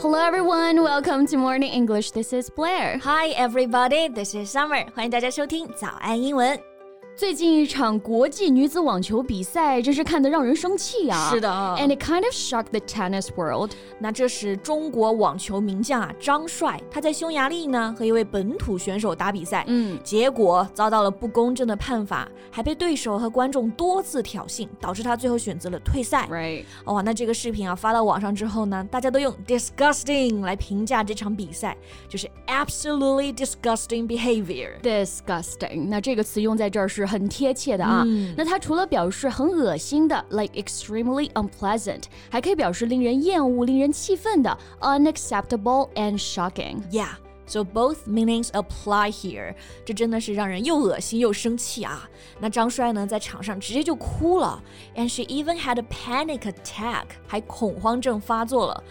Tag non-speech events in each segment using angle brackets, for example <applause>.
Hello everyone, welcome to Morning English. This is Blair. Hi everybody, this is Summer. 欢迎大家收听早安英文。 最近一场国际女子网球比赛，真是看得让人生气啊！是的，and it kind of shocked the tennis world。那这是中国网球名将啊，张帅，他在匈牙利呢和一位本土选手打比赛，嗯，结果遭到了不公正的判罚，还被对手和观众多次挑衅，导致他最后选择了退赛。Right？哇，那这个视频啊发到网上之后呢，大家都用 disgusting 来评价这场比赛，就是 absolutely disgusting behavior。Disgusting，那这个词用在这儿是。很贴切的啊。嗯、那它除了表示很恶心的，like extremely unpleasant，还可以表示令人厌恶、令人气愤的，unacceptable and shocking。Yeah。So both meanings apply here。这真的是让人又恶心又生气啊！那张帅呢，在场上直接就哭了，and she even had a panic attack，还恐慌症发作了。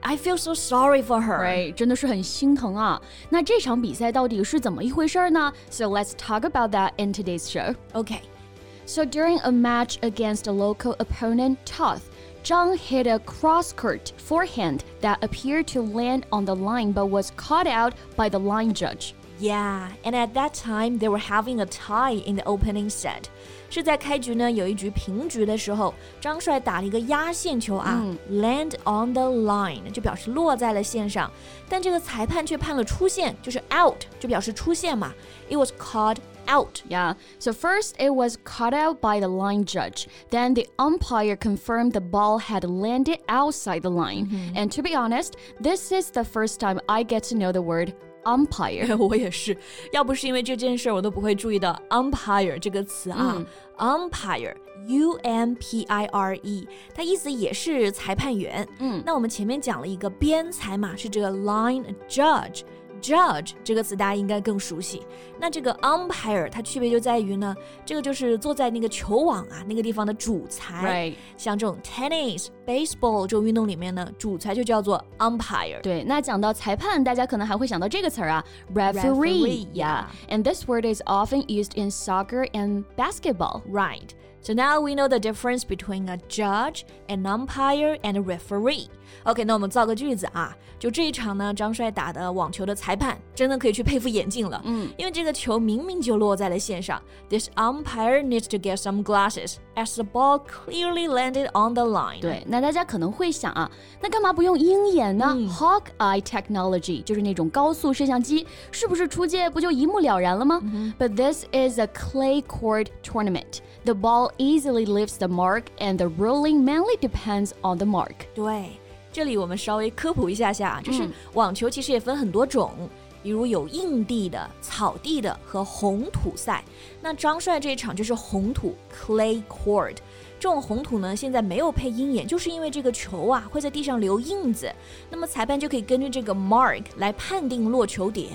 I feel so sorry for her. Right，真的是很心疼啊。那这场比赛到底是怎么一回事呢？So let's talk about that in today's show. Okay. So during a match against a local opponent, Toth, Zhang hit a cross-court forehand that appeared to land on the line but was caught out by the line judge. Yeah, and at that time they were having a tie in the opening set. 是在开局呢有一局平局的时候，张帅打了一个压线球啊、嗯、，land on the line 就表示落在了线上，但这个裁判却判了出线，就是 out 就表示出线嘛。It was called out. Yeah. So first it was caught out by the line judge. Then the umpire confirmed the ball had landed outside the line. Mm-hmm. And to be honest, this is the first time I get to know the word umpire. <laughs> 我也是，要不是因为这件事，我都不会注意到 umpire 这个词啊。umpire。U M P I R E，它意思也是裁判员。嗯，那我们前面讲了一个边裁嘛，是这个 line judge。Judge 这个词大家应该更熟悉。那这个 umpire 它区别就在于呢，这个就是坐在那个球网啊那个地方的主裁。像这种 tennis、baseball 这种运动里面呢，主裁就叫做 umpire。对，那讲到裁判，大家可能还会想到这个词儿啊，referee。Referee, Yeah. yeah. And this word is often used in soccer and basketball. Right. So now we know the difference between a judge, an umpire, and a referee. OK，那我们造个句子啊，就这一场呢，张帅打的网球的裁判真的可以去佩服眼镜了。嗯，因为这个球明明就落在了线上。This umpire needs to get some glasses as the ball clearly landed on the line. 对，那大家可能会想啊，那干嘛不用鹰眼呢、嗯 Hawk Eye technology 就是那种高速摄像机，是不是出界不就一目了然了吗、But this is a clay court tournament. The ball easily leaves the mark, and the ruling mainly depends on the mark. 对，这里我们稍微科普一下下，就是嗯网球其实也分很多种，比如有硬地的、草地的和红土赛。那张帅这一场就是红土 （clay court）。这种红土呢，现在没有配鹰眼，就是因为这个球啊会在地上留印子，那么裁判就可以根据这个 mark 来判定落球点。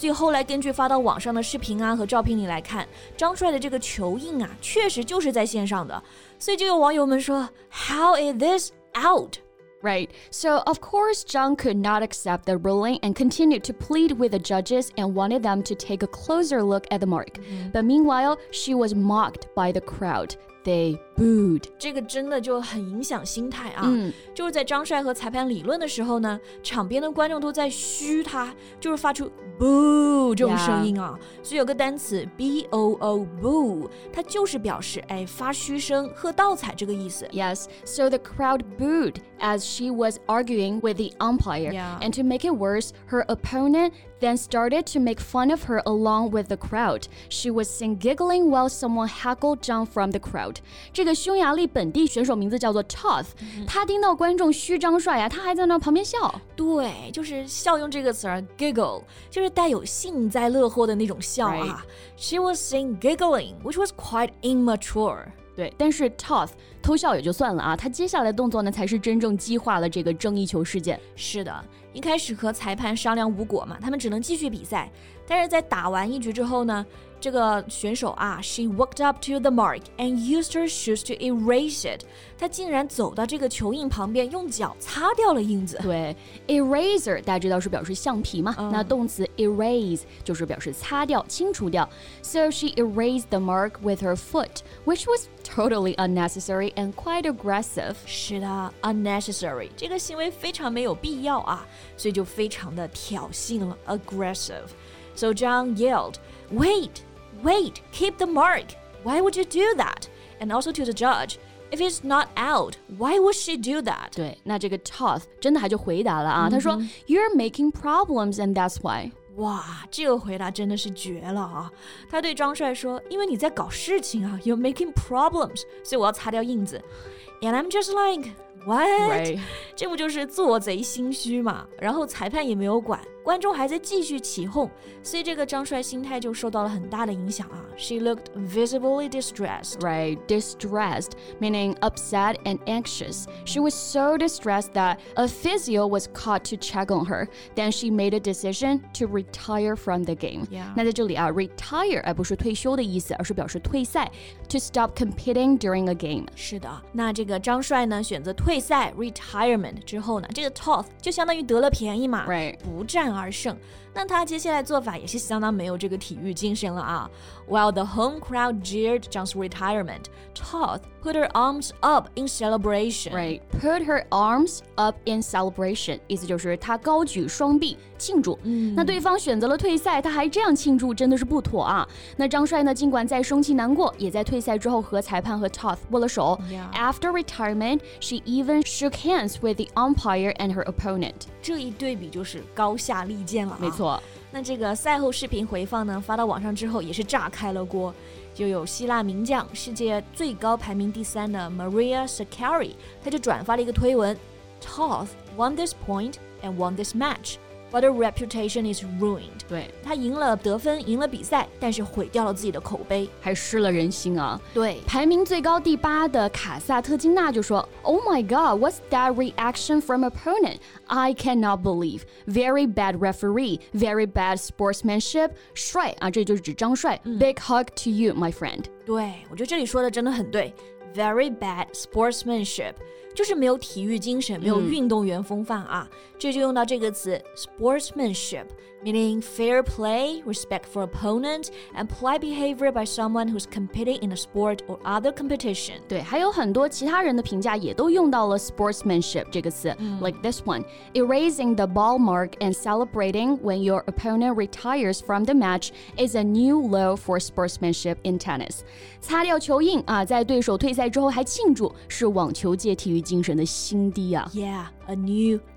所以后来根据发到网上的视频啊和照片里来看，张帅的这个球印啊，确实就是在线上的。所以就有网友们说，How is this out？ Right. So, of course, Zhang could not accept the ruling and continued to plead with the judges and wanted them to take a closer look at the mark. But meanwhile, she was mocked by the crowd. They booed. 这个真的就很影响心态啊！嗯就是在张帅和裁判理论的时候呢，场边的观众都在嘘他，就是发出 boo 这种声音啊。所以有个单词 b o o boo，它就是表示哎发嘘声、喝倒彩这个意思。 Yes, so the crowd booed as she was arguing with the umpire. Yeah. And to make it worse, her opponent then started to make fun of her along with the crowd. She was seen giggling while someone heckled Zhang from the crowd. 这个匈牙利本地选手名字叫做 Toth，、他听到观众嘘张帅呀、他还在那旁边笑。对，就是笑用这个词儿 giggle，就是带有幸灾乐祸的那种笑啊。She was seen giggling, which was quite immature. 对，但是 Toth 偷笑也就算了啊，他接下来动作呢，才是真正激化了这个争议球事件。是的，一开始和裁判商量无果嘛，他们只能继续比赛。但是在打完一局之后呢，这个选手啊，she walked up to the mark and used her shoes to erase it。她竟然走到这个球印旁边，用脚擦掉了印子。对，eraser 大家知道是表示橡皮嘛，那动词 erase 就是表示擦掉、清除掉。So she erased the mark with her foot, which was totally unnecessary and quite aggressive。是的，unnecessary 这个行为非常没有必要啊，所以就非常的挑衅了，aggressive。So Zhang yelled, "Wait!" Wait, keep the mark. Why would you do that? And also to the judge, if it's not out, why would she do that? 对，那这个 Toth 真的还就回答了啊，他说，You're making problems and that's why. 哇，这个回答真的是绝了啊！他对张帅说：“因为你在搞事情啊，You're making problems，所以我要擦掉印子。” And I'm just like, what？这不就是做贼心虚嘛？然后裁判也没有管。 观众还在继续起哄，所以这个张帅心态就受到了很大的影响啊。She looked visibly distressed. Right, distressed, meaning upset and anxious. She was so distressed that a physio was called to check on her. Then she made a decision to retire from the game. Yeah. 那在这里啊，retire 而不是退休的意思，而是表示退赛，to stop competing during a game. 是的，那这个张帅呢选择退赛 retirement 之后呢，这个 Toth 就相当于得了便宜嘛，right，不 战。而胜。那他接下来做法也是相当没有这个体育精神了啊。While the home crowd jeered John's retirement, Toth put her arms up in celebration. Right, put her arms up in celebration，意思就是她高举双臂庆祝。嗯，那对方选择了退赛，他还这样庆祝，真的是不妥啊。那张帅呢，尽管再生气难过，也在退赛之后和裁判和 Toth 握了手。Yeah. After retirement, she even shook hands with the umpire and her opponent. 这一对比就是高下 立见了啊。没错。那这个赛后视频回放呢，发到网上之后也是炸开了锅。就有希腊名将、世界最高排名第三的 Maria Sakkari，他就转发了一个推文：Toth won this point and won this match。but her reputation is ruined。对，她赢了得分，赢了比赛，但是毁掉了自己的口碑，还失了人心啊。对，排名最高第八的卡萨特金娜就说：“Oh my God, what's that reaction from opponent? I cannot believe. Very bad referee, very bad sportsmanship. 帅啊，这就是指张帅。Big hug to you, my friend。”对，我觉得这里说的真的很对。Very bad sportsmanship。 就是没有体育精神，没有运动员风范啊。这就用到这个词 sportsmanship。meaning fair play, respect for opponent, and polite behavior by someone who's competing in a sport or other competition. 对，还有很多其他人的评价也都用到了 sportsmanship 这个词、嗯、，like this one, erasing the ball mark and celebrating when your opponent retires from the match is a new low for sportsmanship in tennis. 擦掉球印啊，在对手退赛之后还庆祝，是网球界体育 精神的新低啊。Yeah, a new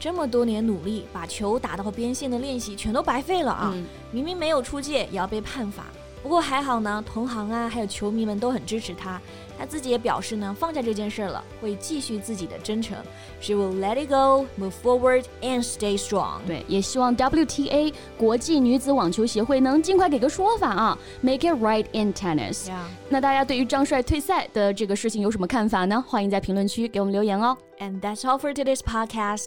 这么多年努力，把球打到边线的练习全都白费了啊！明明没有出界，也要被判罚。不过还好呢，同行啊，还有球迷们都很支持他。他自己也表示呢，放下这件事了，会继续自己的征程。She will let it go, move forward, and stay strong。对，也希望 WTA 国际女子网球协会能尽快给个说法啊，make it right in tennis。那大家对于张帅退赛的这个事情有什么看法呢？欢迎在评论区给我们留言哦。And that's all for today's podcast.